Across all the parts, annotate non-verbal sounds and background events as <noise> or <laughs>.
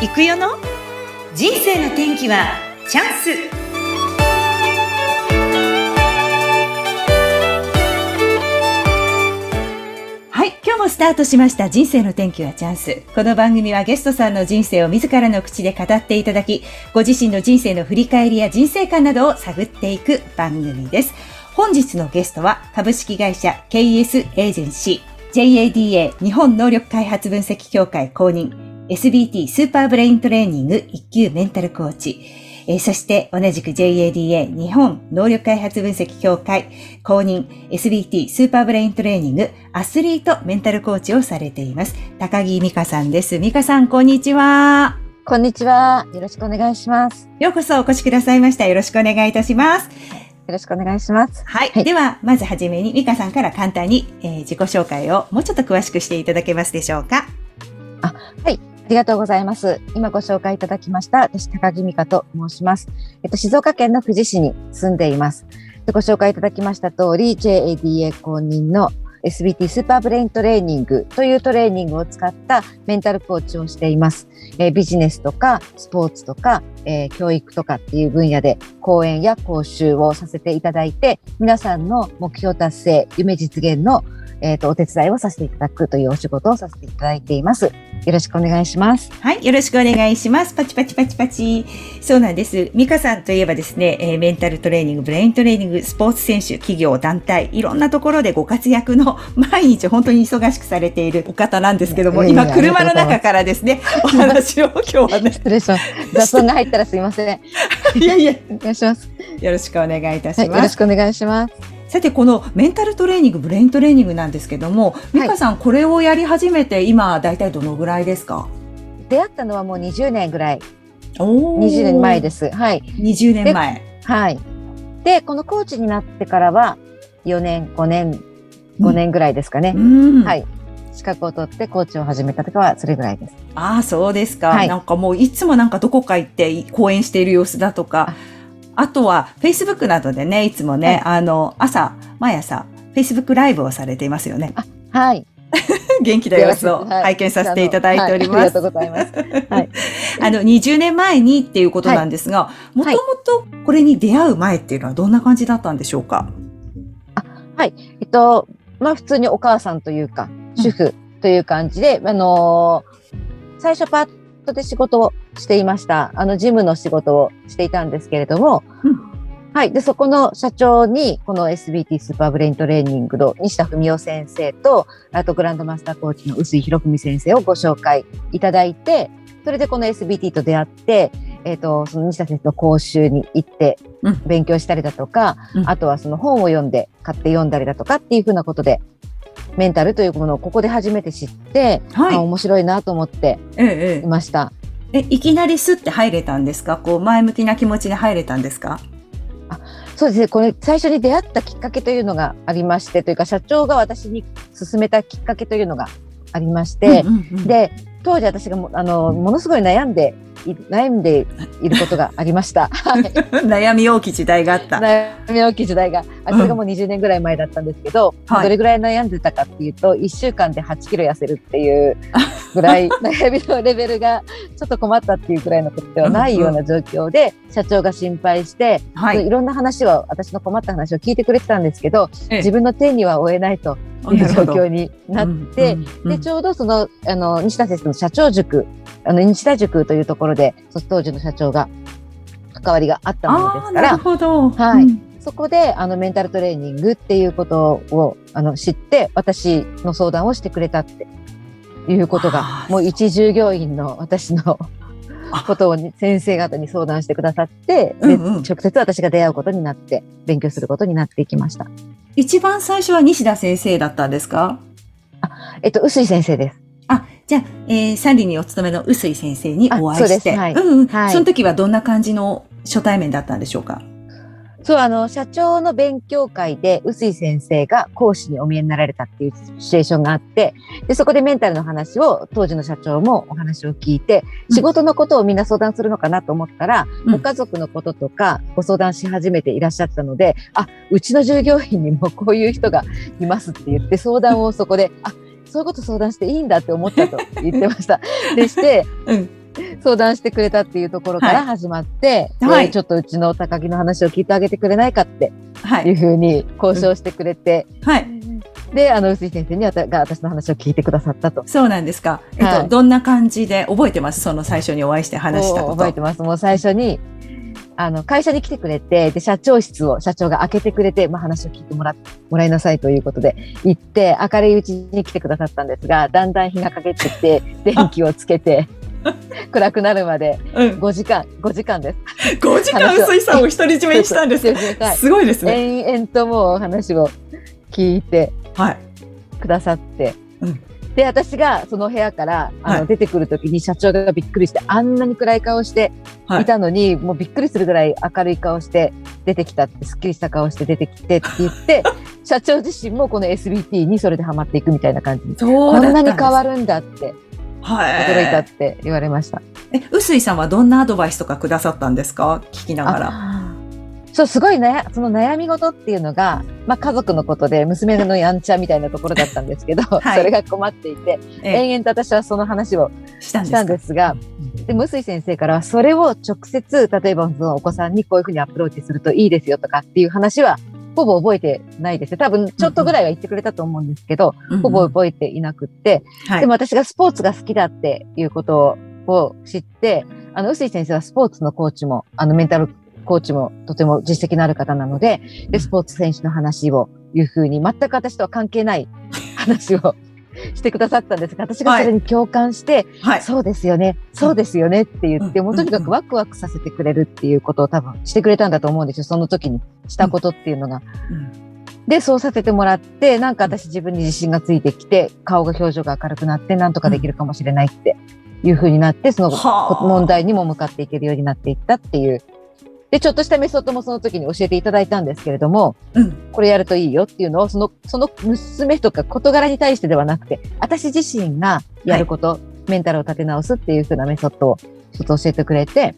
行くよの？人生の天気はチャンス。はい今日もスタートしました。人生の天気はチャンス。この番組はゲストさんの人生を自らの口で語っていただきご自身の人生の振り返りや人生観などを探っていく番組です。本日のゲストは株式会社 KS エージェンシー JADA 日本能力開発分析協会公認 SBT スーパーブレイントレーニング1級メンタルコーチ、えー、そして同じく JADA 日本能力開発分析協会公認 SBT スーパーブレイントレーニングアスリートメンタルコーチをされています。高木美賀さんです。美賀さん、こんにちは。こんにちは。よろしくお願いします。ようこそお越しくださいました。よろしくお願いいたします。よろしくお願いします。はい。はい、では、まずはじめに、美香さんから簡単に、えー、自己紹介をもうちょっと詳しくしていただけますでしょうか。あ、はい。ありがとうございます。今ご紹介いただきました、私、高木美香と申します。えっと、静岡県の富士市に住んでいます。でご紹介いただきました通り、JADA 公認の SBT スーパーブレイントレーニングというトレーニングを使ったメンタルコーチをしています。えー、ビジネスとかスポーツとか、えー、教育とかっていう分野で講演や講習をさせていただいて、皆さんの目標達成、夢実現のえっ、ー、と、お手伝いをさせていただくというお仕事をさせていただいています。よろしくお願いします。はい、よろしくお願いします。パチパチパチパチ。そうなんです。ミカさんといえばですね、えー、メンタルトレーニング、ブレイントレーニング、スポーツ選手、企業、団体、いろんなところでご活躍の <laughs> 毎日本当に忙しくされているお方なんですけども、今車の中からですね、お話を今日はね。失礼します。雑音が入ったらすいません。<laughs> いやいや、お願いします。よろしくお願いいたします。はい、よろしくお願いします。さてこのメンタルトレーニングブレイントレーニングなんですけども、美香さん、これをやり始めて今大体どのぐらいですか？出会ったのはもう20年ぐらい。お20年前です。はい。20年前。はい。でこのコーチになってからは4年5年5年ぐらいですかね、うん、はい。資格を取ってコーチを始めたとかはそれぐらいです。ああ、そうですか、はい。なんかもういつもなんかどこか行って講演している様子だとか、あとは、Facebook などでね、いつもね、はい、あの、朝、毎朝、Facebook ライブをされていますよね。はい。<laughs> 元気な様子を拝見させていただいております。はい、ありがとうございます。はい。<laughs> あの、20年前にっていうことなんですが、もともとこれに出会う前っていうのはどんな感じだったんでしょうか？あはい。えっと、まあ普通にお母さんというか、主婦という感じで、うん、あのー、最初パットで仕事をしていました。あの、事務の仕事をしていたんですけれども、うん、はい。で、そこの社長に、この SBT スーパーブレイントレーニングの西田文夫先生と、あとグランドマスターコーチの臼井博文先生をご紹介いただいて、それでこの SBT と出会って、えっ、ー、と、その西田先生の講習に行って勉強したりだとか、うん、あとはその本を読んで、買って読んだりだとかっていうふうなことで、メンタルというものをここで初めて知って、はい、あ面白いなと思っていました。ええ、いきなりスって入れたんですか？こう前向きな気持ちで入れたんですか？あそうですね。これ最初に出会ったきっかけというのがありましてというか社長が私に勧めたきっかけというのがありまして、で当時私がもあのものすごい悩んで悩んでいることがありました。<laughs> 悩み大きい時代があった。悩み大きい時代が、あそれがもう20年ぐらい前だったんですけど、うん、どれぐらい悩んでたかっていうと、1週間で8キロ痩せるっていうぐらい <laughs> 悩みのレベルがちょっと困ったっていうぐらいのことではないような状況で、社長が心配して、はい、いろんな話を、私の困った話を聞いてくれてたんですけど、自分の手には負えないと状況になって、で、ちょうどその、あの、西田先生の社長塾、あの、西田塾というところで、当時の社長が関わりがあったものですから、なるほど。はい。うんそこであのメンタルトレーニングっていうことをあの知って私の相談をしてくれたっていうことがもう一従業員の私のことを先生方に相談してくださって、うんうん、直接私が出会うことになって勉強することになっていきました。一番最初は西田先生だったんですか？あ、えっと、臼井先生です。あ、じゃあ、えー、三里にお勤めの臼井先生にお会いして、はい、うんうん、はい、その時はどんな感じの初対面だったんでしょうかそう、あの、社長の勉強会で、臼井先生が講師にお見えになられたっていうシチュエーションがあって、で、そこでメンタルの話を、当時の社長もお話を聞いて、仕事のことをみんな相談するのかなと思ったら、うん、ご家族のこととかご相談し始めていらっしゃったので、あ、うちの従業員にもこういう人がいますって言って、相談をそこで、あ、そういうこと相談していいんだって思ったと言ってました。でして、うん <laughs> 相談してくれたっていうところから始まって、はいでちょっとうちの高木の話を聞いてあげてくれないかってはい。いうふうに交渉してくれて、はい。で、あの、臼井先生にあたが私の話を聞いてくださったと。そうなんですか。えっと、はいどんな感じで覚えてます？その最初にお会いして話したこと。覚えてます。もう最初に、あの、会社に来てくれて、で、社長室を社長が開けてくれて、まあ、話を聞いてもら、もらいなさいということで、行って、明るいうちに来てくださったんですが、だんだん日がかけてきて、電気をつけて、<laughs> 暗くなるまでうん。5時間、5時間です。<laughs> 5時間薄井さんを独り占めにしたんです <laughs> すごいですね。延々ともうお話を聞いてはい。くださって、うんで、私がその部屋からあの、はい出てくるときに社長がびっくりして、あんなに暗い顔してはいいたのに、もうびっくりするぐらい明るい顔して出てきたって、すっきりした顔して出てきてって言って、社長自身もこの SBT にそれでハマっていくみたいな感じに。そうこんなに変わる。るんだってはい。驚いたって言われました。え、臼井さんはどんなアドバイスとかくださったんですか？聞きながら。あそう、すごいね、その悩み事っていうのが、まあ家族のことで娘のやんちゃみたいなところだったんですけど、<laughs> はい。それが困っていて、え延々と私はその話をしたんですが、で、むすい先生からはそれを直接、例えばそのお子さんにこういうふうにアプローチするといいですよとかっていう話は、ほぼ覚えてないです。多分ちょっとぐらいは言ってくれたと思うんですけど、うんうん。ほぼ覚えていなくって、はい。でも私がスポーツが好きだっていうことを知って、あの、臼井先生はスポーツのコーチも、あの、メンタルコーチもとても実績のある方なので、で、スポーツ選手の話をいうふうに、全く私とは関係ない話をしてくださったんですが、私がそれに共感して、はい。そうですよね、そうですよねって言って、うんもうとにかくワクワクさせてくれるっていうことを多分してくれたんだと思うんですよ。その時にしたことっていうのが。うんで、そうさせてもらって、なんか私自分に自信がついてきて、顔が表情が明るくなって、なんとかできるかもしれないっていう風になって、そのはあ問題にも向かっていけるようになっていったっていう。で、ちょっとしたメソッドもその時に教えていただいたんですけれども、うん。これやるといいよっていうのを、その、その娘とか事柄に対してではなくて、私自身がやること、メンタルを立て直すっていう風なメソッドをちょっと教えてくれて、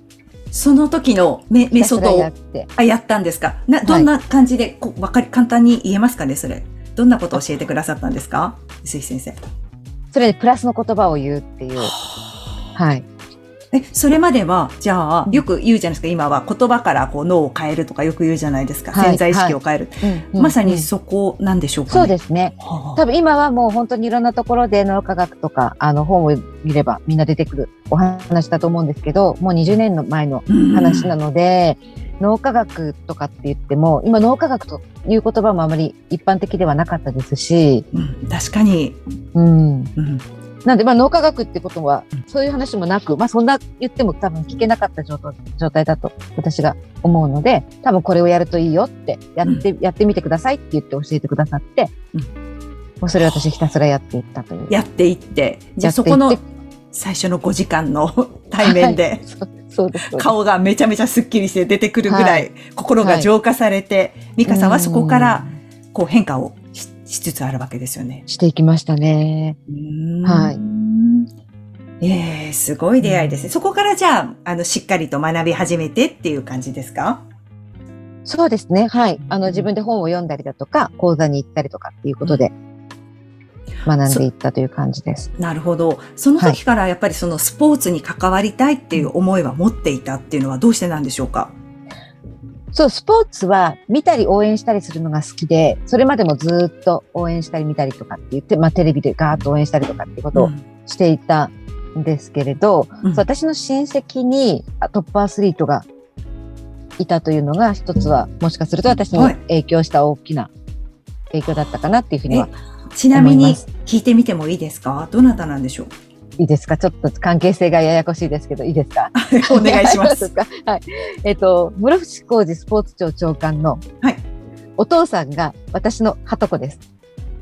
その時のメメソッドをって。あやったんですか？な、どんな感じで、こう、わかり、簡単に言えますかねそれ。どんなことを教えてくださったんですか？臼井先生。それにプラスの言葉を言うっていう。はい。え、それまでは、じゃあ、よく言うじゃないですか、今は言葉からこう脳を変えるとかよく言うじゃないですか。はい潜在意識を変える。うんまさにうんそこなんでしょうかね。そうですね。はあ多分今はもう本当にいろんなところで脳科学とか、あの本を見ればみんな出てくるお話だと思うんですけど、もう20年の前の話なので、脳科学とかって言っても、今脳科学という言葉もあまり一般的ではなかったですし、うん、確かに。うん。うん。なんで、まあ脳科学ってことは、そういう話もなく、まあそんな言っても多分聞けなかった状態だと私が思うので、多分これをやるといいよって、やって、やってみてくださいって言って教えてくださって、うん。もうそれを私ひたすらやっていったという。やっていって、じゃあそこの最初の5時間の対面で、<laughs> 顔がめちゃめちゃスッキリして出てくるぐらい、心が浄化されて、美香さんはそこからこう変化をししつつあるわけですよね。していきましたね。はいええすごい出会いですね。そこからじゃあ、あの、しっかりと学び始めてっていう感じですか？そうですね。はい。あの、自分で本を読んだりだとか、講座に行ったりとかっていうことで、学んでいったという感じです。なるほど。その時からやっぱりそのスポーツに関わりたいっていう思いは持っていたっていうのはどうしてなんでしょうか？そう、スポーツは見たり応援したりするのが好きで、それまでもずっと応援したり見たりとかって言って、まあテレビでガーッと応援したりとかっていうことをしていたんですけれど、うん。私の親戚にあトップアスリートがいたというのが一つは、もしかすると私にはい。影響した大きな影響だったかなっていうふうには、ちなみに聞いてみてもいいですか？どなたなんでしょう？いいですか？ちょっと関係性がややこしいですけど、いいですか？お願いします。か <laughs> はい。えっ、と、室伏浩二スポーツ庁長官の、はいお父さんが私のはとこです。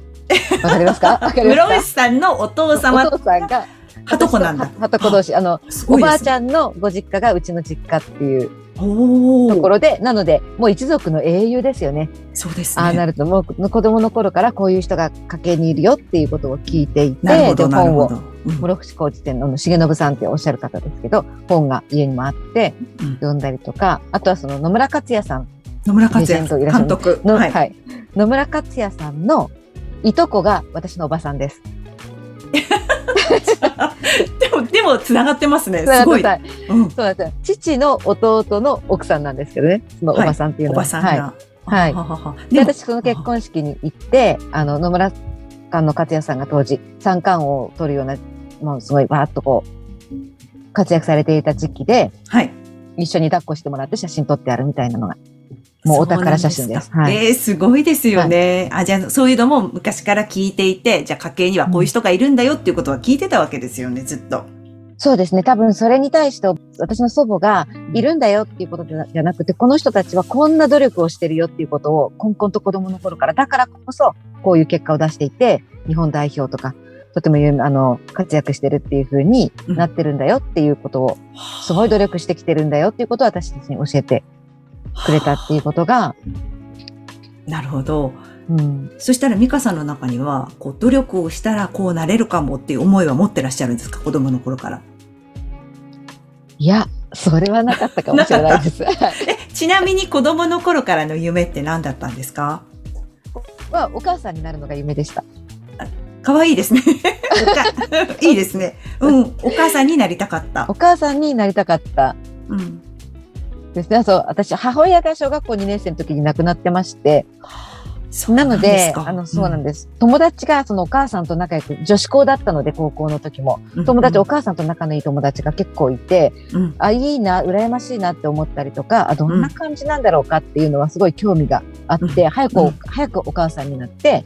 <laughs> わかりますか？室伏さんのお父か様お父さんが、はとこなんだははとこ同士、あの、ね。おばあちゃんのご実家がうちの実家っていうところで、なので、もう一族の英雄ですよね。そうですね。ああなると、もう子供の頃からこういう人が家系にいるよっていうことを聞いていて、で、本を、室伏浩二店の重信さんっておっしゃる方ですけど、本が家にもあってうん読んだりとか、あとはその野村克也さん野村克也監督。の、は、はいい。野村克也さんのいとこが私のおばさんです。<laughs> でも、でももつながってますね。すごい。うん、そうなんです父の弟の奥さんなんですけどね、そのおばさんっていうのは。はい、おばさんが。はい。はい、で、私その結婚式に行って、あの、野村館の勝也さんが当時、三冠王を取るような、もうすごいわーっとこう、活躍されていた時期で、はい。一緒に抱っこしてもらって写真撮ってあるみたいなのがもうお宝写真です。はい、えー、すごいですよね。はい、あ、じゃあそういうのも昔から聞いていて、じゃあ家計にはこういう人がいるんだよっていうことは聞いてたわけですよね、ずっと。そうですね。多分それに対して私の祖母がいるんだよっていうことじゃなくて、この人たちはこんな努力をしてるよっていうことを、こんこんと子供の頃から、だからこそこういう結果を出していて、日本代表とか、とてもあの活躍してるっていうふうになってるんだよっていうことを、すごい努力してきてるんだよっていうことを私たちに教えてくれたっていうことが。なるほど。うん、そしたら美香さんの中には、こう努力をしたらこうなれるかもっていう思いは持ってらっしゃるんですか？子供の頃から。いや、それはなかったかもしれないです。<laughs> えちなみに子供の頃からの夢って何だったんですか？<laughs> はお母さんになるのが夢でした。可愛いですね。<laughs> いいですね。うん、お母さんになりたかった。お母さんになりたかった。うん。ですね。そう、私、母親が小学校2年生の時に亡くなってまして、なので、あの、そうなんです。うん、友達がそのお母さんと仲良く、女子校だったので、高校の時も。友達、うんうん、お母さんと仲のいい友達が結構いて、うん、あ、いいな、羨ましいなって思ったりとか、あ、どんな感じなんだろうかっていうのはすごい興味があって、うん、早く、早くお母さんになって、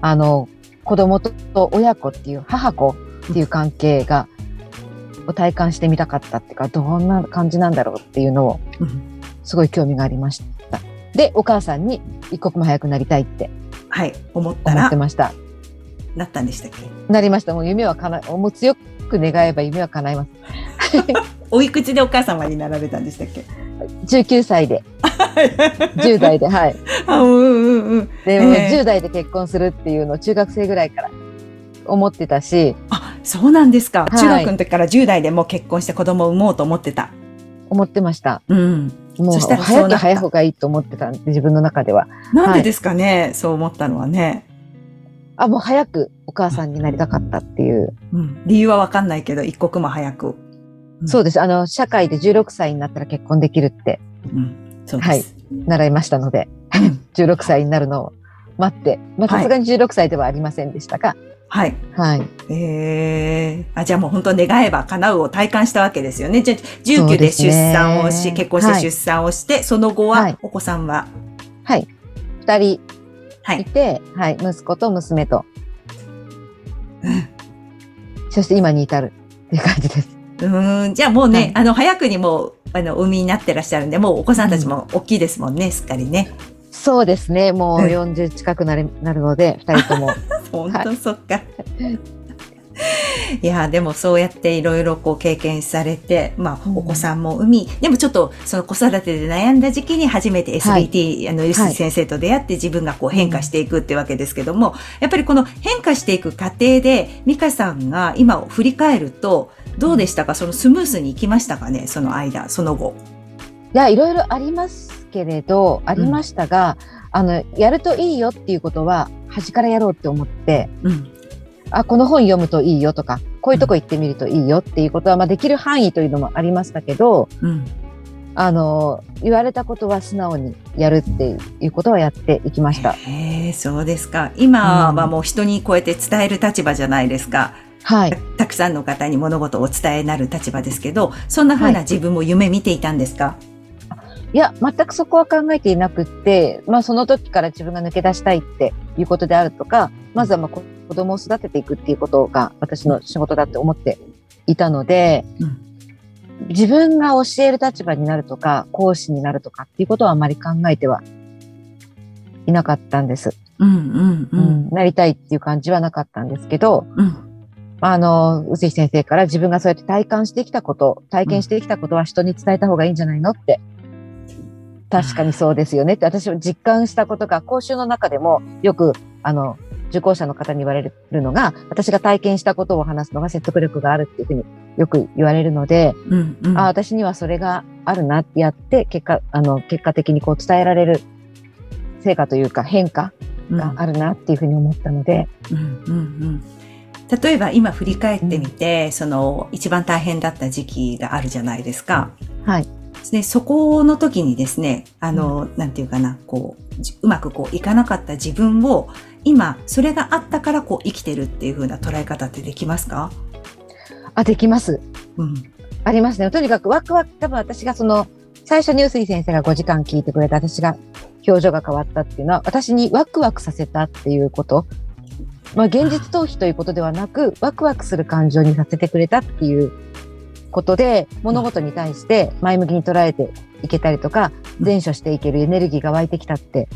あの、子供と親子っていう母子っていう関係が、を体感してみたかったっていうか、どんな感じなんだろうっていうのを、すごい興味がありました。で、お母さんに一刻も早くなりたいって。はい、思ったら。思ってました。なったんでしたっけ？なりました。もう夢はかな、もう強く願えば夢は叶います。<laughs> おいくつでお母様になられたんでしたっけ？19歳で。<laughs> 10代で、はい。あうんうんうん。でも、えー、10代で結婚するっていうのを中学生ぐらいから思ってたし。あ、そうなんですか。中学の時から10代でもう結婚して子供を産もうと思ってた。思ってました。うん。もう早く早い方がいいと思ってたんで、自分の中では。なんでですかね、はい、そう思ったのはね。あ、もう早くお母さんになりたかったっていう。うん、理由はわかんないけど、一刻も早く。うん、そうです。あの、社会で16歳になったら結婚できるって。うん、そうです。はい。習いましたので、<laughs> 16歳になるのを待って、まあさすがに16歳ではありませんでしたが、はい。はい。ええー、あ、じゃあもう本当願えば叶うを体感したわけですよね。じゃあ、19で出産をし、ね、結婚して出産をして、はい、その後は、お子さんは？はい。二人いて、はい、はい、息子と娘と。うん。そして今に至るっていう感じです。うん、じゃあもうね、はい、あの、早くにもう、あの、海になってらっしゃるんで、もうお子さんたちも大きいですもんね、うん、すっかりね。そうですね。もう40近くなる,、なるので、二人とも。<laughs> 本当、そっか。いや、でもそうやっていろいろこう経験されて、まあ、お子さんも産み、うん、でもちょっとその子育てで悩んだ時期に初めて SBT、はい、あの、ユス先生と出会って自分がこう変化していくってわけですけども、やっぱりこの変化していく過程で、美香さんが今を振り返ると、どうでしたか？そのスムースにいきましたかね？その間、その後。いや、いろいろありますけれど、ありましたが、うん、あの、やるといいよっていうことは、端からやろうって思って、うん、あ、この本読むといいよとか、こういうとこ行ってみるといいよっていうことは、まあ、できる範囲というのもありましたけど、うん、あの、言われたことは素直にやるっていうことはやっていきました。へえ、そうですか。今はもう人にこうやって伝える立場じゃないですか。はい。たくさんの方に物事をお伝えなる立場ですけど、そんなふうな自分も夢見ていたんですか、はいいや、全くそこは考えていなくって、まあその時から自分が抜け出したいっていうことであるとか、まずはまあ子供を育てていくっていうことが私の仕事だって思っていたので、うん、自分が教える立場になるとか、講師になるとかっていうことはあまり考えてはいなかったんです。うんうんうん。うん、なりたいっていう感じはなかったんですけど、うん、あの、宇津先生から自分がそうやって体感してきたこと、体験してきたことは人に伝えた方がいいんじゃないのって。確かにそうですよね。って私も実感したことが講習の中でもよくあの受講者の方に言われるのが私が体験したことを話すのが説得力があるっていうふうによく言われるので、うんうん、あ私にはそれがあるなってやって結果あの結果的にこう伝えられる成果というか変化があるなっていうふうに思ったので。うんうんうん例えば今振り返ってみて、その一番大変だった時期があるじゃないですか。はい。で、そこの時にですね、あの、なんていうかな、こう、じうまくこういかなかった自分を、今、それがあったからこう生きてるっていう風な捉え方ってできますか？あ、できます。うん。ありますね。とにかくワクワク、多分私がその、最初に臼井先生が5時間聞いてくれた私が表情が変わったっていうのは、私にワクワクさせたっていうこと。まあ、現実逃避ということではなく、ワクワクする感情にさせてくれたっていうことで、物事に対して前向きに捉えていけたりとか、うん。前処していけるエネルギーが湧いてきたって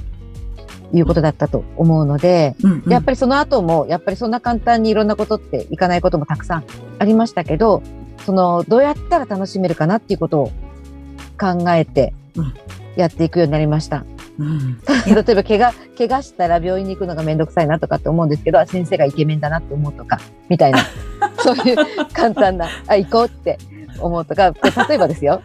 いうことだったと思うので、うん、やっぱりその後も、やっぱりそんな簡単にいろんなことっていかないこともたくさんありましたけど、その、どうやったら楽しめるかなっていうことを考えてうんやっていくようになりました。うん。<laughs> 例えば、怪我、怪我したら病院に行くのがめんどくさいなとかって思うんですけど、あ先生がイケメンだなって思うとか、みたいな、<laughs> そういう簡単な、あ、行こうって思うとか、例えばですよ。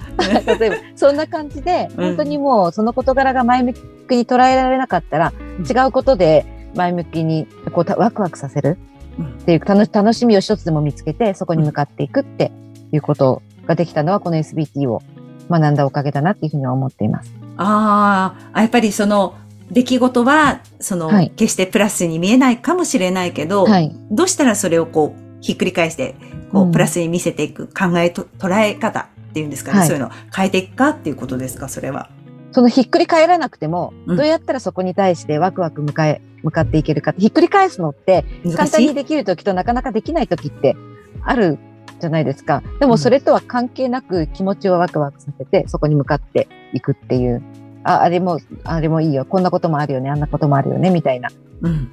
例えば、そんな感じで、うん本当にもうその事柄が前向きに捉えられなかったら、違うことで前向きにこうたワクワクさせるうんっていう楽楽しみを一つでも見つけて、そこに向かっていくっていうことができたのは、この SBT を学んだおかげだなっていうふうには思っています。あーあ、やっぱりその、出来事は、その、はい決してプラスに見えないかもしれないけど、はい。どうしたらそれをこう、ひっくり返して、こう、うんプラスに見せていく考えと、捉え方っていうんですかね、はいそういうのを変えていくかっていうことですか、それは。そのひっくり返らなくても、うんどうやったらそこに対してワクワク向かえ、向かっていけるかって、ひっくり返すのって、簡単にできる時となかなかできない時ってあるじゃないですか。でもそれとは関係なく気持ちをワクワクさせて、そこに向かっていくっていう。あ、あれも、あれもいいよ。こんなこともあるよね。あんなこともあるよね。みたいな。うん。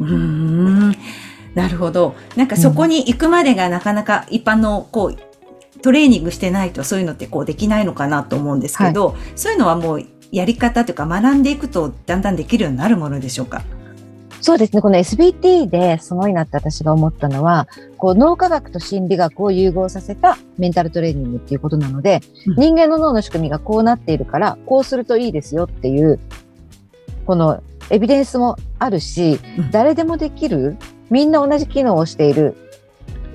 うーん。なるほど。なんかそこに行くまでがなかなか一般のこう、トレーニングしてないとそういうのってこうできないのかなと思うんですけど、そういうのはもうやり方というか学んでいくとだんだんできるようになるものでしょうか？そうですね。この SBT ですごいなって私が思ったのは、こう脳科学と心理学を融合させたメンタルトレーニングっていうことなので、うん人間の脳の仕組みがこうなっているから、こうするといいですよっていう、このエビデンスもあるし、うん誰でもできる、みんな同じ機能をしている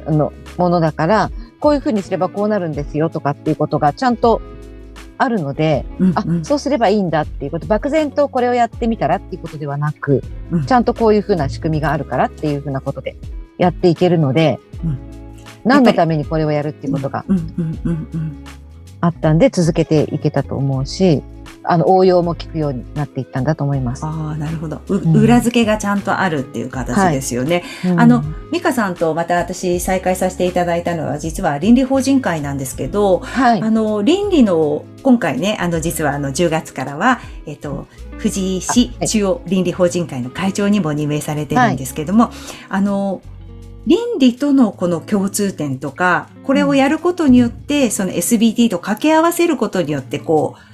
あのものだから、こういうふうにすればこうなるんですよとかっていうことがちゃんとあるので、あ、うんうん。そうすればいいんだっていうこと、漠然とこれをやってみたらっていうことではなく、うん。ちゃんとこういうふうな仕組みがあるからっていうふうなことでやっていけるので、うん。何のためにこれをやるっていうことがあったんで続けていけたと思うし、あの応用も効くようになっていったんだと思います。ああ、なるほど。ううん裏付けがちゃんとあるっていう形ですよね。うんあの、美香さんとまた私再会させていただいたのは実は倫理法人会なんですけど、はいあ。の、倫理の、今回ね、あの、実はあの、10月からは、えっと、富士市中央倫理法人会の会長にも任命されてるんですけども、あの、倫理とのこの共通点とか、これをやることによって、その SBT と掛け合わせることによって、こう、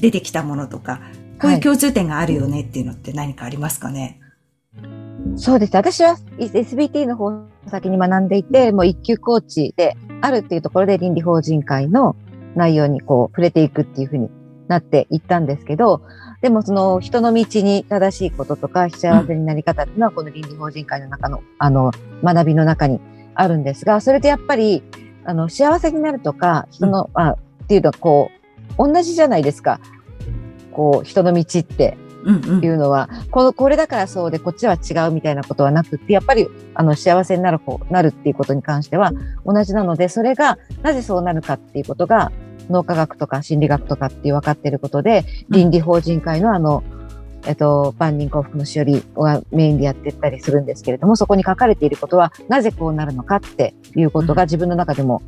出てきたものとか、こういう共通点があるよねっていうのって何かありますかね、そうです。私は SBT の方を先に学んでいて、もう一級コーチであるっていうところで倫理法人会の内容にこう触れていくっていうふうになっていったんですけど、でもその人の道に正しいこととか幸せになり方っていうのはこの倫理法人会の中のあの学びの中にあるんですが、それでやっぱりあの幸せになるとか人の、あっていうのはこう同じじゃないですか。こう人の道って。うんうん。いうのは、この、これだからそうで、こっちは違うみたいなことはなくって、やっぱり、あの、幸せになる方、なるっていうことに関しては同じなので、それが、なぜそうなるかっていうことが、脳科学とか心理学とかっていう分かっていることで、倫理法人会のあの、えっと、万人幸福のしおりがメインでやってったりするんですけれども、そこに書かれていることは、なぜこうなるのかっていうことが自分の中でも、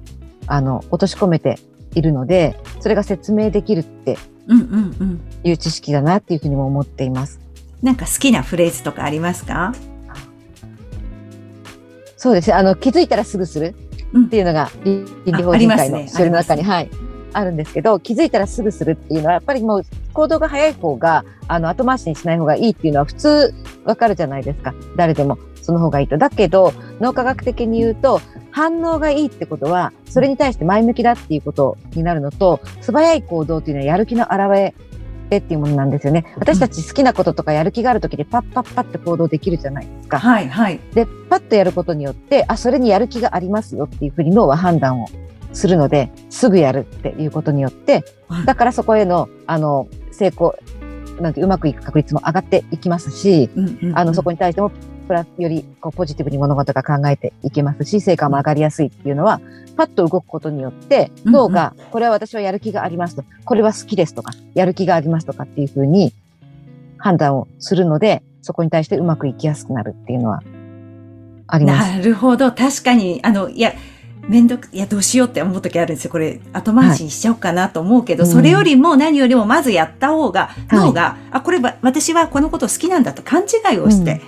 あの、落とし込めているので、それが説明できるってうんうんうん。いう知識だなっていうふうにも思っています。なんか好きなフレーズとかありますか？そうですね。あの、気づいたらすぐするうんっていうのが、倫理あ法人会のそれの中に、はい、あるんですけど、気づいたらすぐするっていうのは、やっぱりもう、行動が早い方が、あの、後回しにしない方がいいっていうのは普通わかるじゃないですか。誰でも、その方がいいと。だけど、脳科学的に言うと、反応がいいってことは、それに対して前向きだっていうことになるのと、素早い行動っていうのはやる気の表れってっていうものなんですよね。私たち好きなこととかやる気がある時にパッパッパッって行動できるじゃないですか。はいはい。で、パッとやることによって、あ、それにやる気がありますよっていうふうに脳は判断をするので、すぐやるっていうことによってはい、だからそこへの、あの、成功、なんてうまくいく確率も上がっていきますし、うんうんうんあの、そこに対しても、プラス、よりこうポジティブに物事が考えていけますし、成果も上がりやすいっていうのは、パッと動くことによって、うんうん脳が、これは私はやる気がありますと、これは好きですとか、やる気がありますとかっていうふうに判断をするので、そこに対してうまくいきやすくなるっていうのはあります。なるほど。確かに、あの、いや、めんどく、いや、どうしようって思う時あるんですよ。これ、後回しにしちゃおうかなと思うけど、はいそれよりも何よりもまずやった方が、い脳が、あ、これは、私はこのこと好きなんだと勘違いをして、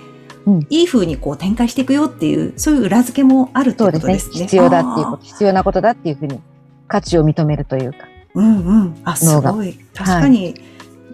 うんうんいい風にこう展開していくよっていう、そういう裏付けもあるってそことうですね。ですね。必要だっていうこあと、必要なことだっていうふうに価値を認めるというか。ーうんうん。あ、すごい。確かに。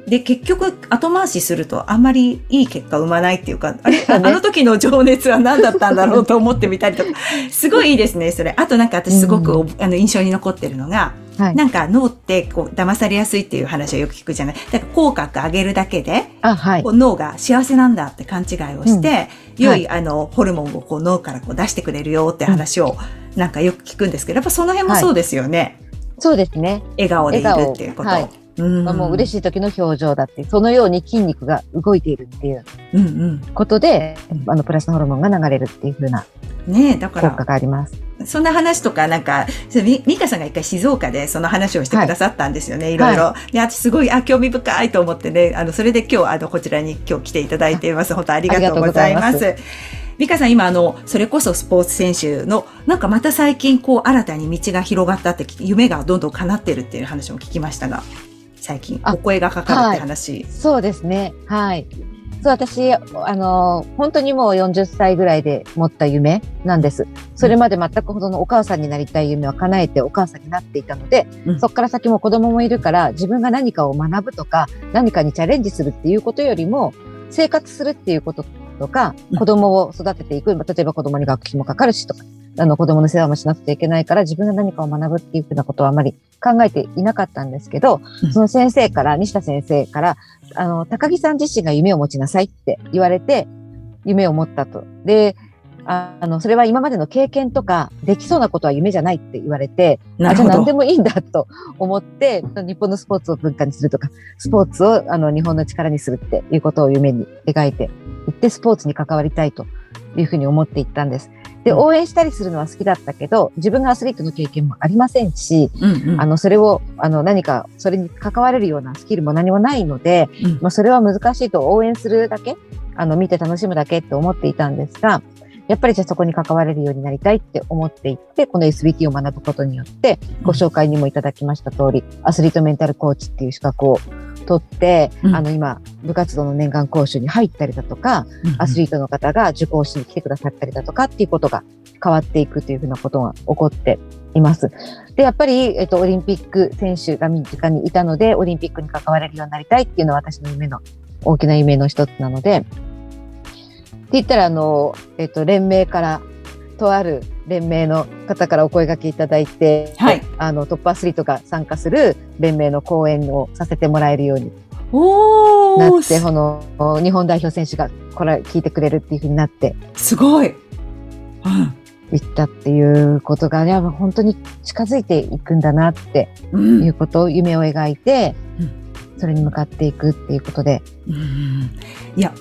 で、結局、後回しすると、あんまりいい結果生まないっていうか、あれ、あの時の情熱は何だったんだろうと思ってみたりとか、すごいいいですね、それ。あとなんか私すごく、うあの印象に残ってるのが、はい。なんか脳ってこう騙されやすいっていう話をよく聞くじゃない。だから口角上げるだけで、あ、はいこ。う脳が幸せなんだって勘違いをして、良、はいいあのホルモンをこう脳からこう出してくれるよって話をなんかよく聞くんですけど、やっぱその辺もそうですよね。そうですね。笑顔でいるっていうこと。うんもう嬉しい時の表情だって、そのように筋肉が動いているっていううんうん。ことで、あの、プラスのホルモンが流れるっていう風なねえ、だか効果ら、があります。そんな話とか、なんか、そうみ美香さんが一回静岡でその話をしてくださったんですよね、い、ろいろ。で、私すごい、あ、興味深いと思ってね、あの、それで今日、あの、こちらに今日来ていただいています。本当ありがとうございます。美香さん、今、あの、それこそスポーツ選手の、なんかまた最近、こう、新たに道が広がったって夢がどんどん叶ってるっていう話も聞きましたが、最近、あお声がかかるって話。そうですね。はい。そう、私、あの、本当にもう40歳ぐらいで持った夢なんです。それまで全くほどのお母さんになりたい夢を叶えてお母さんになっていたので、うんそこから先も子供もいるから、自分が何かを学ぶとか、何かにチャレンジするっていうことよりも、生活するっていうこととかうん、子供を育てていく、例えば子供に学費もかかるしとか、あの子供の世話もしなくちゃいけないから、自分が何かを学ぶっていうふうなことはあまり考えていなかったんですけど、うんその先生から、西田先生から、あの、高木さん自身が夢を持ちなさいって言われて、夢を持ったと。で、ああの、それは今までの経験とか、できそうなことは夢じゃないって言われて、あ。じゃあ何でもいいんだと思って、日本のスポーツを文化にするとか、スポーツをあの日本の力にするっていうことを夢に描いていって、スポーツに関わりたいというふうに思っていったんです。で、うん。応援したりするのは好きだったけど、自分がアスリートの経験もありませんし、うんうん。あの、それを、あの、何か、それに関われるようなスキルも何もないので、うん。まあ、それは難しいと応援するだけ、あの、見て楽しむだけって思っていたんですが、やっぱりじゃあそこに関われるようになりたいって思っていって、この SBT を学ぶことによって、ご紹介にもいただきました通り、アスリートメンタルコーチっていう資格を取って、うん。あの、今、部活動の年間講習に入ったりだとか、アスリートの方が受講しに来てくださったりだとかっていうことが変わっていくというふうなことが起こっています。で、やっぱり、えっと、オリンピック選手が身近にいたので、オリンピックに関われるようになりたいっていうのは私の夢の、大きな夢の一つなので、言ったら、あの、えっと、連盟から、とある連盟の方からお声掛けいただいて、はい。あの、トップアスリートが参加する連盟の講演をさせてもらえるようになって、この日本代表選手がこれ聞いてくれるっていうふうになって。すごい。うん。いったっていうことが、ね、本当に近づいていくんだなってうん。いうことを夢を描いてう、それに向かっていくっていうことで、うん。いや、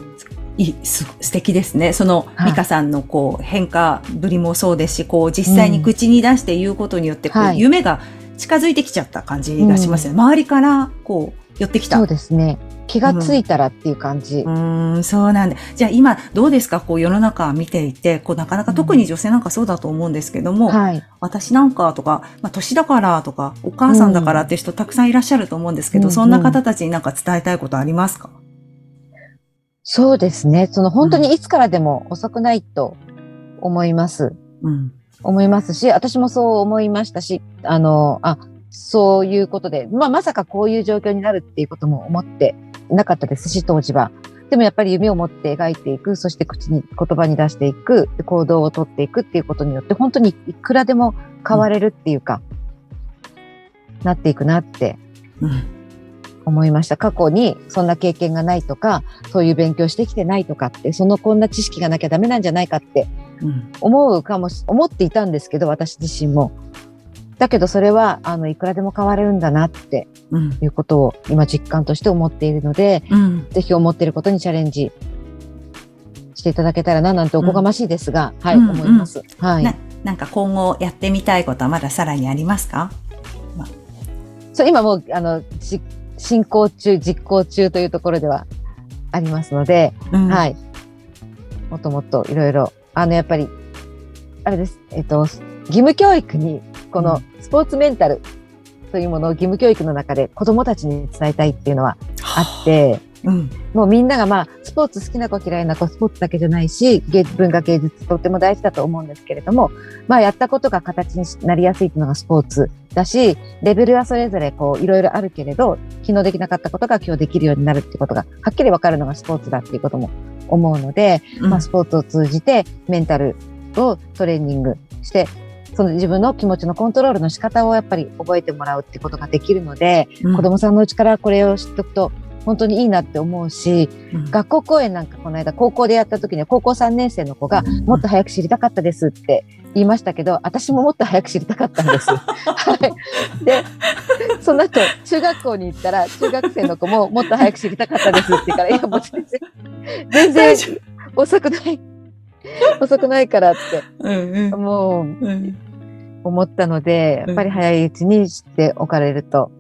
いい、す、素敵ですね。その、はい美香さんのこう、変化ぶりもそうですし、こう、実際に口に出して言うことによって、こう、はい夢が近づいてきちゃった感じがしますね。周りから、こう、寄ってきた。そうですね。気がついたらっていう感じ。うーん、そうなんだ。じゃあ今、どうですか？こう世の中見ていて、こうなかなか特に女性なんかそうだと思うんですけども、はい。私なんかとか、まあ年だからとか、お母さんだからって人たくさんいらっしゃると思うんですけど、うんそんな方たちになんか伝えたいことありますか？そうですね。その本当にいつからでも遅くないと思います。うん。思いますし、私もそう思いましたし、あの、あ、そういうことで、まあまさかこういう状況になるっていうことも思ってなかったですし、当時は。でもやっぱり夢を持って描いていく、そして口に、言葉に出していく、で行動をとっていくっていうことによって、本当にいくらでも変われるっていうか、なっていくなってうん。思いました。過去にそんな経験がないとか、そういう勉強してきてないとかって、そのこんな知識がなきゃダメなんじゃないかって思うかもし、思っていたんですけど、私自身も。だけどそれは、あの、いくらでも変われるんだなっていうことを今実感として思っているので、うん、ぜひ思っていることにチャレンジしていただけたらななんておこがましいですが、うん、はい、うんうん、思います。はいな。なんか今後やってみたいことはまださらにありますか、まそう、今もう、あの、進行中、実行中というところではありますので、うん、はい。もっともっといろいろ、あの、やっぱり、あれです、えっと、義務教育に、このスポーツメンタルというものを義務教育の中で子供たちに伝えたいっていうのはあって、うん、もうみんながまあ、スポーツ好きな子嫌いな子、スポーツだけじゃないし、文化芸術とても大事だと思うんですけれども、まあやったことが形になりやすいっていうのがスポーツだし、レベルはそれぞれこういろいろあるけれど、昨日できなかったことが今日できるようになるってことがはっきりわかるのがスポーツだっていうことも思うので、うん、まあスポーツを通じてメンタルをトレーニングして、その自分の気持ちのコントロールの仕方をやっぱり覚えてもらうってことができるので、うん、子供さんのうちからこれを知っておくと本当にいいなって思うし、うん、学校公演なんかこの間高校でやった時には高校3年生の子がもっと早く知りたかったですって言いましたけど、私ももっと早く知りたかったんです。<laughs> はい。で、その後、中学校に行ったら、中学生の子ももっと早く知りたかったですって言うから、いや、もう全然、全然遅くない、遅くないからって、うんうん、もう、うん、思ったので、やっぱり早いうちに知っておかれると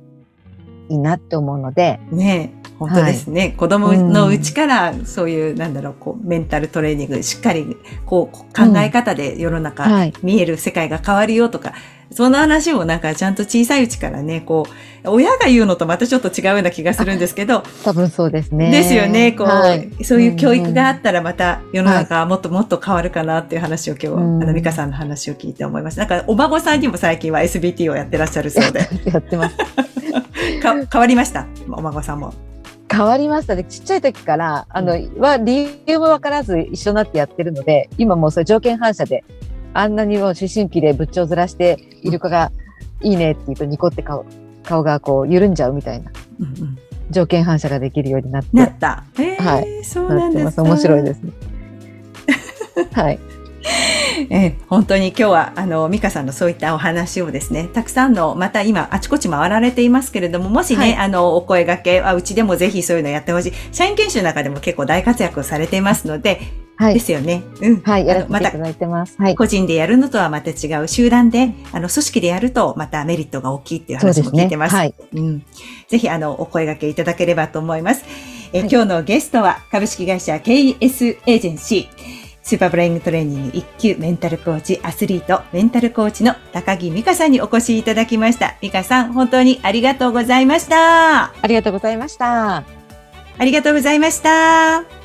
いいなって思うので。ね本当ですね。はい、子供のうちから、そういう、なんだろう、こう、メンタルトレーニング、しっかり、こう、考え方で世の中、見える世界が変わるよとか、その話をなんかちゃんと小さいうちからね、こう、親が言うのとまたちょっと違うような気がするんですけど。多分そうですね。ですよね。こう、はい、そういう教育があったらまた世の中はもっともっと変わるかなっていう話を今日、はい、あの、美香さんの話を聞いて思います。なんか、お孫さんにも最近は SBT をやってらっしゃるそうで。<laughs> やってます。<laughs> か変わりました？お孫さんも。変わりましたね。ちっちゃい時から、あの、は理由もわからず一緒になってやってるので、今もうそれ条件反射で、あんなにもう思春期で仏頂ずらしてイルカがいいねって言うとニコって顔、顔がこう緩んじゃうみたいな。条件反射ができるようになって。なった。はい。そうなんです。面白いですね。<laughs> はい。<laughs> えー、本当に今日は、あの、美香さんのそういったお話をですね、たくさんの、また今、あちこち回られていますけれども、もしね、はい、あの、お声掛けは、うちでもぜひそういうのやってほしい。社員研修の中でも結構大活躍をされていますので、はい、ですよね。うん。はい、やらせていただいてます。はい。個人でやるのとはまた違う、集団で、あの、組織でやると、またメリットが大きいっていう話も聞いてます。すね、はい。うん。ぜひ、あの、お声掛けいただければと思います。え、はい、今日のゲストは、株式会社 ケイエスエージェンシー、スーパーブレイントレーニング1級メンタルコーチ、アスリート、メンタルコーチの高木美賀さんにお越しいただきました。美賀さん、本当にありがとうございました。ありがとうございました。ありがとうございました。